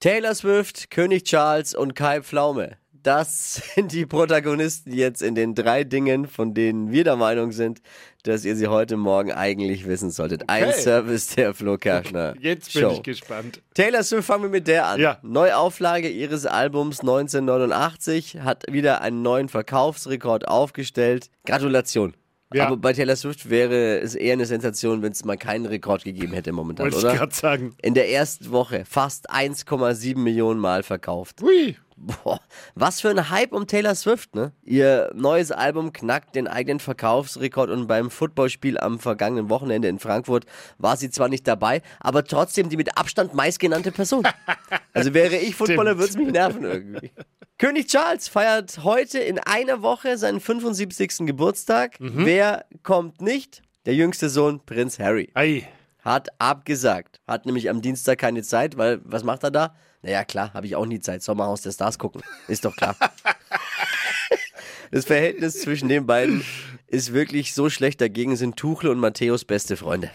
Taylor Swift, König Charles und Kai Pflaume. Das sind die Protagonisten jetzt in den drei Dingen, von denen wir der Meinung sind, dass ihr sie heute Morgen eigentlich wissen solltet. Ein Okay. Service der Flo Kerschner Jetzt bin Show. ich gespannt. Taylor Swift, fangen wir mit der an. Ja. Neuauflage ihres Albums 1989 hat wieder einen neuen Verkaufsrekord aufgestellt. Gratulation. Ja. Aber bei Taylor Swift wäre es eher eine Sensation, wenn es mal keinen Rekord gegeben hätte momentan, Wollte ich oder? gerade sagen. In der ersten Woche fast 1,7 Millionen Mal verkauft. Hui. Boah, was für ein Hype um Taylor Swift, ne? Ihr neues Album knackt den eigenen Verkaufsrekord und beim Footballspiel am vergangenen Wochenende in Frankfurt war sie zwar nicht dabei, aber trotzdem die mit Abstand meistgenannte Person. Also wäre ich Footballer, würde es mich nerven irgendwie. König Charles feiert heute in einer Woche seinen 75. Geburtstag. Wer kommt nicht? Der jüngste Sohn, Prinz Harry Ei. hat abgesagt. Hat nämlich am Dienstag keine Zeit, weil was macht er da? Naja, klar, habe ich auch nie Zeit. Sommerhaus der Stars gucken. Ist doch klar. Das Verhältnis zwischen den beiden ist wirklich so schlecht. Dagegen sind Tuchle und Matthäus beste Freunde.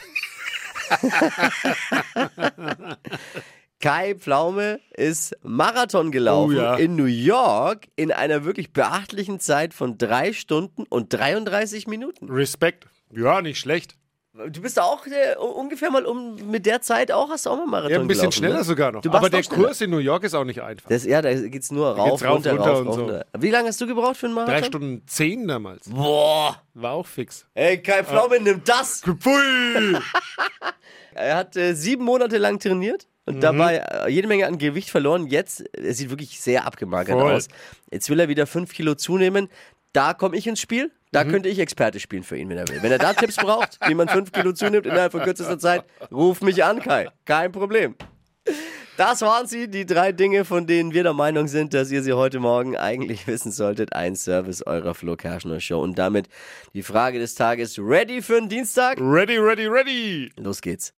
Kai Pflaume ist Marathon gelaufen Oh ja. in New York in einer wirklich beachtlichen Zeit von drei Stunden und 33 Minuten. Respekt. Ja, nicht schlecht. Du bist auch äh, ungefähr mal um mit der Zeit auch, hast du auch mal Marathon Ja, ein bisschen gelaufen, schneller ne? sogar noch. Aber der schneller. Kurs in New York ist auch nicht einfach. Das, ja, da geht's nur rauf, geht's rauf, runter, runter rauf, und so. runter. Wie lange hast du gebraucht für einen Marathon? Drei Stunden zehn damals. Boah! War auch fix. Ey, Kai Pflaume, nimm das! Pfui. Er hat äh, sieben Monate lang trainiert Mhm. und dabei äh, jede Menge an Gewicht verloren. Jetzt, er sieht wirklich sehr abgemagert Voll. aus. Jetzt will er wieder fünf Kilo zunehmen. Da komme ich ins Spiel. Mhm. Da könnte ich Experte spielen für ihn, wenn er will. Wenn er da Tipps braucht, wie man fünf Kilo zunimmt innerhalb von kürzester Zeit, ruf mich an, Kai. Kein Problem. Das waren sie, die drei Dinge, von denen wir der Meinung sind, dass ihr sie heute Morgen eigentlich wissen solltet. Ein Service eurer Flo Kerschner Show. Und damit die Frage des Tages ready für den Dienstag? ready, ready, ready. Los geht's.